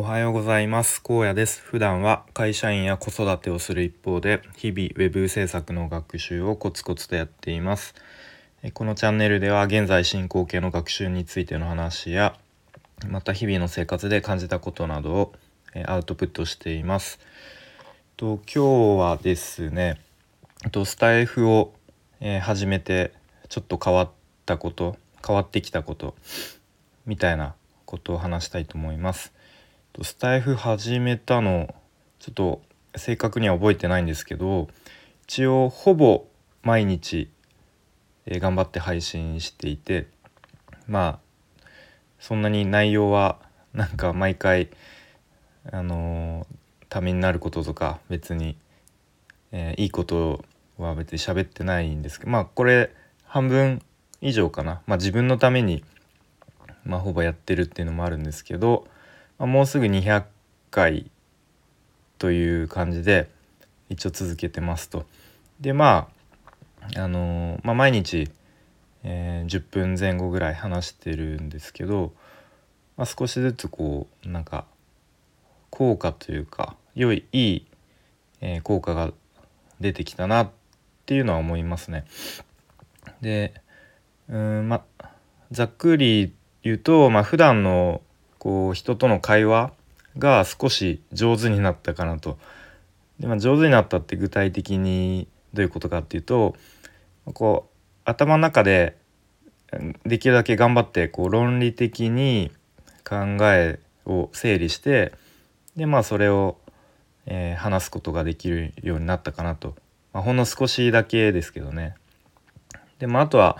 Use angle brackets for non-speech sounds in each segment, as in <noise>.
おはようございます。荒野です。普段は会社員や子育てをする一方で日々ウェブ制作の学習をコツコツとやっています。このチャンネルでは現在進行形の学習についての話やまた日々の生活で感じたことなどをアウトプットしています。と今日はですねとスタイフを始めてちょっと変わったこと変わってきたことみたいなことを話したいと思います。スタイフ始めたのちょっと正確には覚えてないんですけど一応ほぼ毎日、頑張って配信していてまあそんなに内容はなんか毎回あの、ためになることとか別に、えー、いいことは別に喋ってないんですけどまあこれ半分以上かな、まあ、自分のために、まあ、ほぼやってるっていうのもあるんですけど、もうすぐ200回という感じで一応続けてますと。でまああの、まあ、毎日、えー、10分前後ぐらい話してるんですけど、まあ、少しずつこうなんか効果というか良いいい、えー、効果が出てきたなっていうのは思いますね。でうんまざっくり言うと、まあ、普段のこう人との会話が少し上手になったかなと。でまあ、上手になったって具体的にどういうことかっていうとこう頭の中でできるだけ頑張ってこう論理的に考えを整理してでまあそれを、えー、話すことができるようになったかなと、まあ、ほんの少しだけですけどね。でまあ、あとは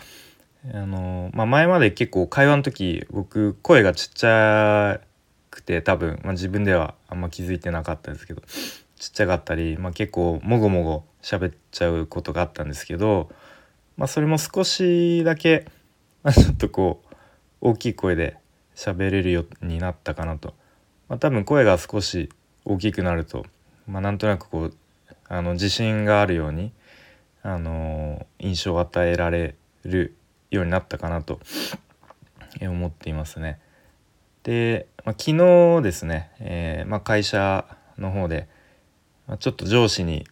あのまあ、前まで結構会話の時僕声がちっちゃくて多分、まあ、自分ではあんま気づいてなかったですけどちっちゃかったり、まあ、結構もごもご喋っちゃうことがあったんですけど、まあ、それも少しだけ、まあ、ちょっとこう大きい声で喋れるようになったかなと、まあ、多分声が少し大きくなると、まあ、なんとなくこうあの自信があるように、あの印象を与えられるようになったかなと思っていますね。で、まあ、昨日ですね、えー、まあ、会社の方で、まあ、ちょっと上司に、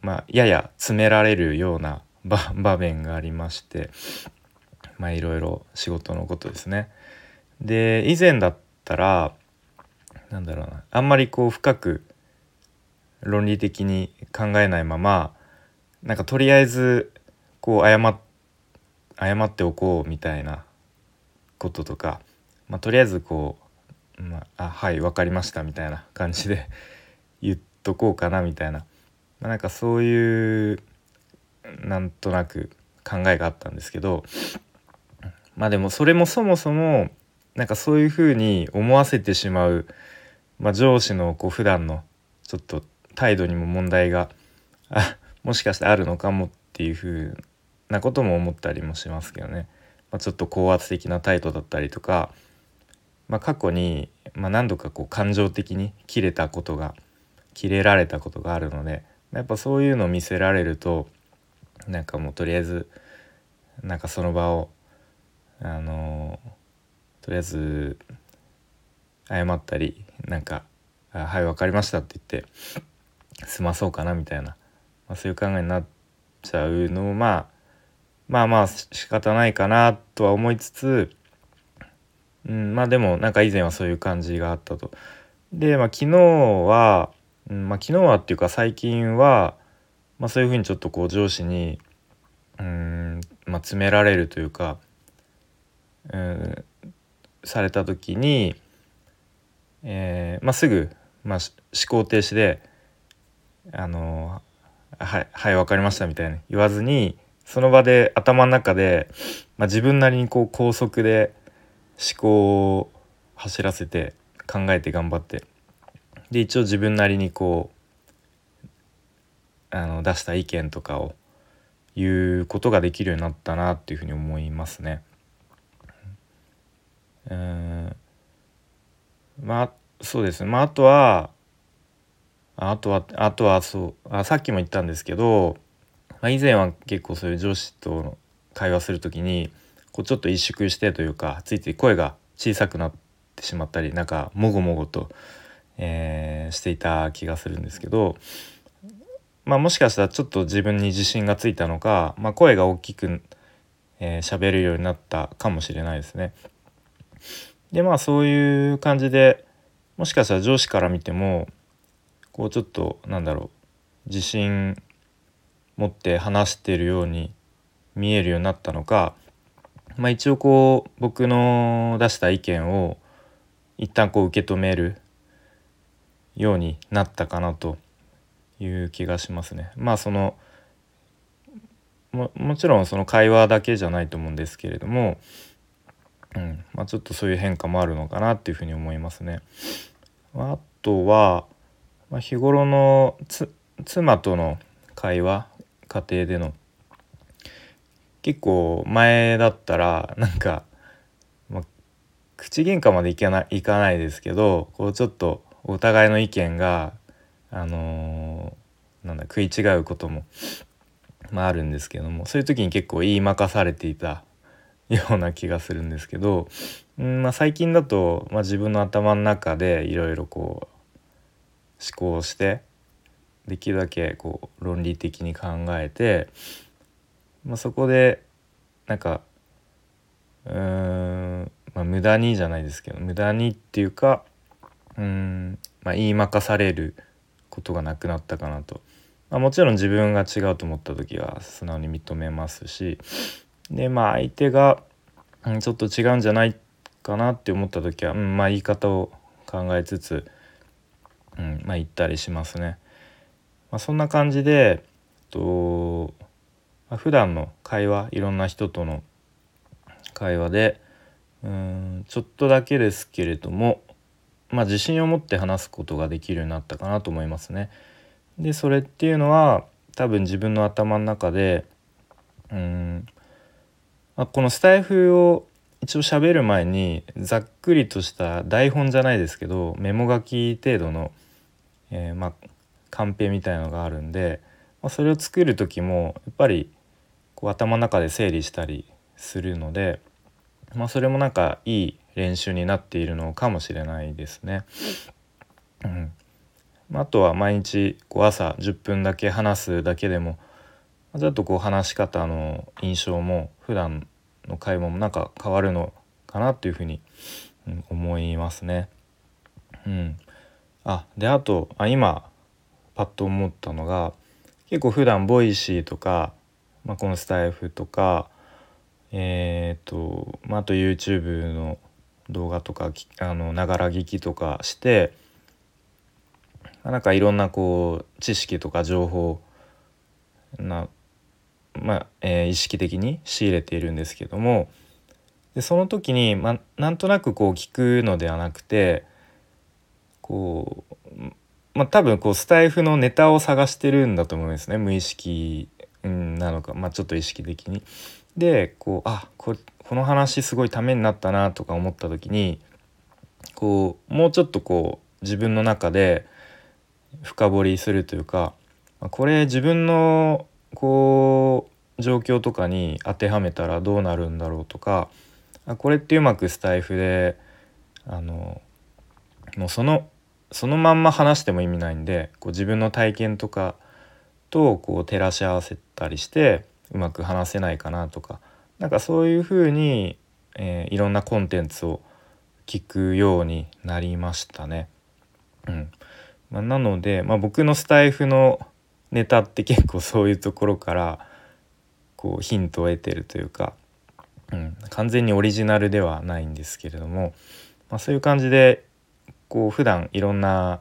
まやや詰められるような <laughs> 場面がありましてまあいろいろ仕事のことですね。で以前だったらなんだろうなあんまりこう深く論理的に考えないままなんかとりあえずこう謝っ謝っておこうみたいなこととか、まあ、とりあえずこう「まあ、あはい分かりました」みたいな感じで <laughs> 言っとこうかなみたいな、まあ、なんかそういうなんとなく考えがあったんですけどまあでもそれもそもそもなんかそういうふうに思わせてしまう、まあ、上司のこう普段のちょっと態度にも問題があもしかしてあるのかもっていうふうなことも思ったりもしますけどね、まあ、ちょっと高圧的な態度だったりとか、まあ、過去に、ま、何度かこう感情的に切れたことが切れられたことがあるのでやっぱそういうのを見せられるとなんかもうとりあえずなんかその場をあのとりあえず謝ったりなんか「はい分かりました」って言って済まそうかなみたいな、まあ、そういう考えになっちゃうのもまあまあまあ仕方ないかなとは思いつつ、うん、まあでもなんか以前はそういう感じがあったと。で、まあ、昨日は、うんまあ、昨日はっていうか最近は、まあ、そういうふうにちょっとこう上司にうん、まあ、詰められるというか、うん、された時に、えーまあ、すぐ、まあ、思考停止で「あのはいはい分かりました」みたいに言わずにその場で頭の中で、まあ、自分なりにこう高速で思考を走らせて考えて頑張ってで一応自分なりにこうあの出した意見とかを言うことができるようになったなっていうふうに思いますね。うんまあそうですねまああとはあとはあとはそうあさっきも言ったんですけどまあ、以前は結構そういう上司との会話する時にこうちょっと萎縮してというかついつい声が小さくなってしまったりなんかもごもごと、えー、していた気がするんですけど、まあ、もしかしたらちょっと自分に自信がついたのか、まあ、声が大きく喋、えー、るようになったかもしれないですね。でまあそういう感じでもしかしたら上司から見てもこうちょっとなんだろう自信持って話してるように見えるようになったのか、まあ、一応こう僕の出した意見を一旦こう受け止めるようになったかなという気がしますね。まあそのももちろんその会話だけじゃないと思うんですけれども、うんまあ、ちょっとそういう変化もあるのかなっていうふうに思いますね。あとは、まあ、日頃の妻との会話家庭での。結構前だったらなんか、ま、口喧嘩までいかないかないですけどこうちょっとお互いの意見があのー、なんだ食い違うことも、まあ、あるんですけどもそういう時に結構言いまかされていたような気がするんですけど、うんまあ、最近だと、まあ、自分の頭の中でいろいろこう思考してできるだけこう論理的に考えて、まあ、そこでなんかうーん、まあ、無駄にじゃないですけど無駄にっていうかうん、まあ、言いまかされることがなくなったかなと。まあ、もちろん自分が違うと思った時は素直に認めますしでまあ相手が、うん、ちょっと違うんじゃないかなって思った時は、うん、まあ言い方を考えつつ、うんまあ、言ったりしますね。まあ、そんな感じでと、まあ、普段の会話いろんな人との会話でうんちょっとだけですけれども、まあ、自信を持って話すことができるようになったかなと思いますね。でそれっていうのは多分自分の頭の中でうんまあ、このスタイフを一応喋る前にざっくりとした台本じゃないですけどメモ書き程度の、えー、まあカンペみたいのがあるんで、まあ、それを作る時もやっぱりこう頭の中で整理したりするので、まあ、それもなんかいい練習になっているのかもしれないですね。うんあとは毎日こう朝10分だけ話すだけでもちょっとこう話し方の印象も普段の会話もなんか変わるのかなっていうふうに、思いますね。うん、あであとあ今パッと思ったのが結構普段 Voicy とか、まあ、このスタエフとかえっ、ー、と、まあ、あと YouTube の動画とかながら聞きとかしてなんかいろんなこう知識とか情報なまあえー、意識的に仕入れているんですけどもでその時に、まあ、なんとなくこう聞くのではなくてこう、まあ、多分こうスタイフのネタを探してるんだと思うんですね無意識なのか、まあ、ちょっと意識的に。でこうあここの話すごいためになったなとか思った時にこうもうちょっとこう自分の中で深掘りするというかこれ自分のこう状況とかに当てはめたらどうなるんだろうとかこれってうまくスタイフであのもうそのそのまんま話しても意味ないんでこう自分の体験とかとこう照らし合わせたりしてうまく話せないかなとかなんかそういうふうに、えー、いろんなコンテンツを聞くようになりましたね。うんまあ、なので、まあ、僕のスタイフのネタって結構そういうところからこうヒントを得てるというか、うん、完全にオリジナルではないんですけれども、まあ、そういう感じでこう普段いろんな、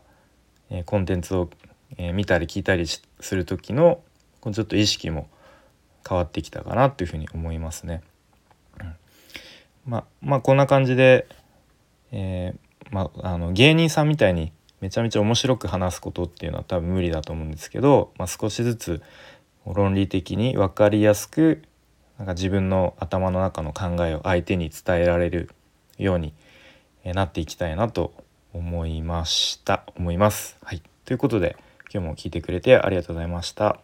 コンテンツを、見たり聞いたりする時のちょっと意識も変わってきたかなというふうに思いますね。うん、ままあこんな感じで、えー、まあの芸人さんみたいにめちゃめちゃ面白く話すことっていうのは多分無理だと思うんですけど、まあ、少しずつ論理的に分かりやすくなんか自分の頭の中の考えを相手に伝えられるようになっていきたいなと思いました思います。はい、ということで今日も聞いてくれてありがとうございました。